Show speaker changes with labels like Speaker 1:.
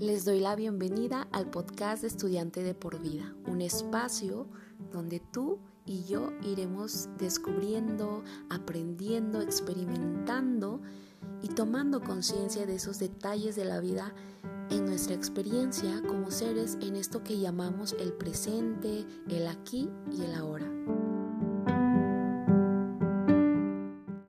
Speaker 1: Les doy la bienvenida al podcast de Estudiante de por Vida, un espacio donde tú y yo iremos descubriendo, aprendiendo, experimentando y tomando conciencia de esos detalles de la vida en nuestra experiencia como seres en esto que llamamos el presente, el aquí y el ahora.